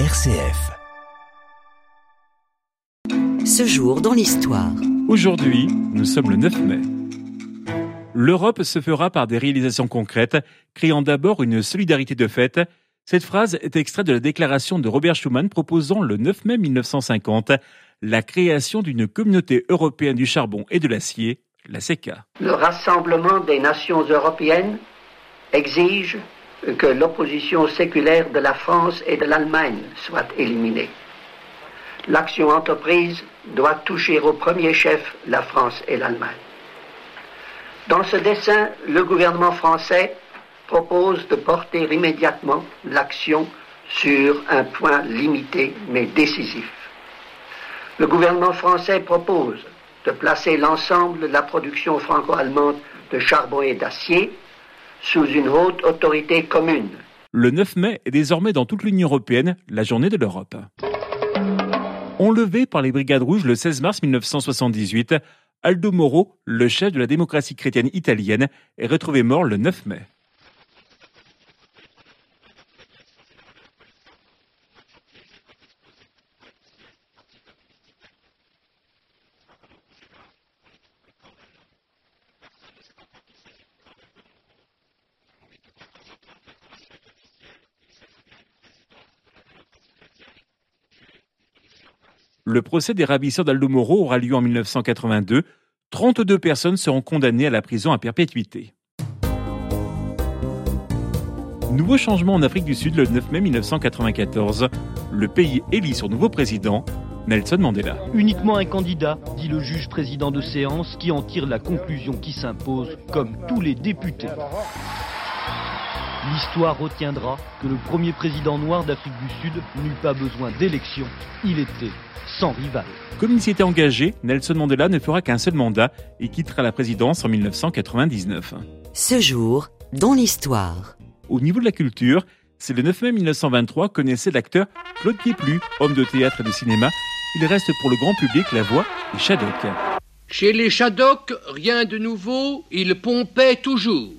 RCF. Ce jour dans l'histoire. Aujourd'hui, nous sommes le 9 mai. L'Europe se fera par des réalisations concrètes, créant d'abord une solidarité de fait. Cette phrase est extraite de la déclaration de Robert Schuman proposant le 9 mai 1950 la création d'une communauté européenne du charbon et de l'acier, la CECA. Le rassemblement des nations européennes exige que l'opposition séculaire de la France et de l'Allemagne soit éliminée. L'action entreprise doit toucher au premier chef la France et l'Allemagne. Dans ce dessin, le gouvernement français propose de porter immédiatement l'action sur un point limité mais décisif. Le gouvernement français propose de placer l'ensemble de la production franco-allemande de charbon et d'acier sous une haute autorité commune. Le 9 mai est désormais dans toute l'Union européenne la journée de l'Europe. Enlevé par les Brigades Rouges le 16 mars 1978, Aldo Moro, le chef de la démocratie chrétienne italienne, est retrouvé mort le 9 mai. Le procès des ravisseurs d'Aldo Moro aura lieu en 1982. 32 personnes seront condamnées à la prison à perpétuité. Nouveau changement en Afrique du Sud le 9 mai 1994. Le pays élit son nouveau président, Nelson Mandela. Uniquement un candidat, dit le juge président de séance, qui en tire la conclusion qui s'impose, comme tous les députés. L'histoire retiendra que le premier président noir d'Afrique du Sud n'eut pas besoin d'élection. Il était sans rival. Comme il s'y était engagé, Nelson Mandela ne fera qu'un seul mandat et quittera la présidence en 1999. Ce jour dans l'histoire. Au niveau de la culture, c'est le 9 mai 1923 que naissait l'acteur Claude Pieplu, homme de théâtre et de cinéma. Il reste pour le grand public la voix des Shadok. Chez les Shadok, rien de nouveau, il pompait toujours.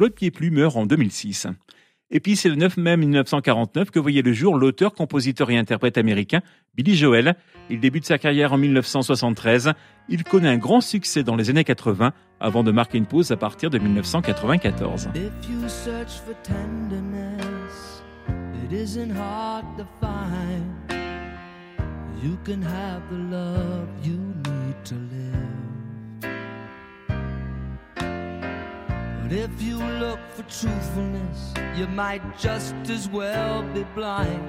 Claude Pieplu meurt en 2006. Et puis c'est le 9 mai 1949 que voyait le jour l'auteur, compositeur et interprète américain Billy Joel. Il débute sa carrière en 1973. Il connaît un grand succès dans les années 80 avant de marquer une pause à partir de 1994. But if you look for truthfulness, you might just as well be blind.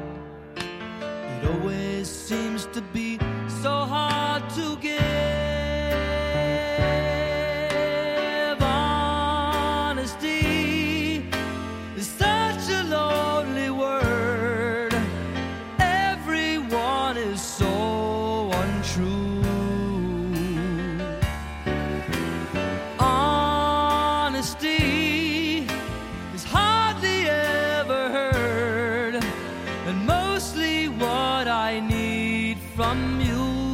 It always seems to be so hard to give. Honesty is such a lonely word. Everyone is so untrue. mostly what I need from you.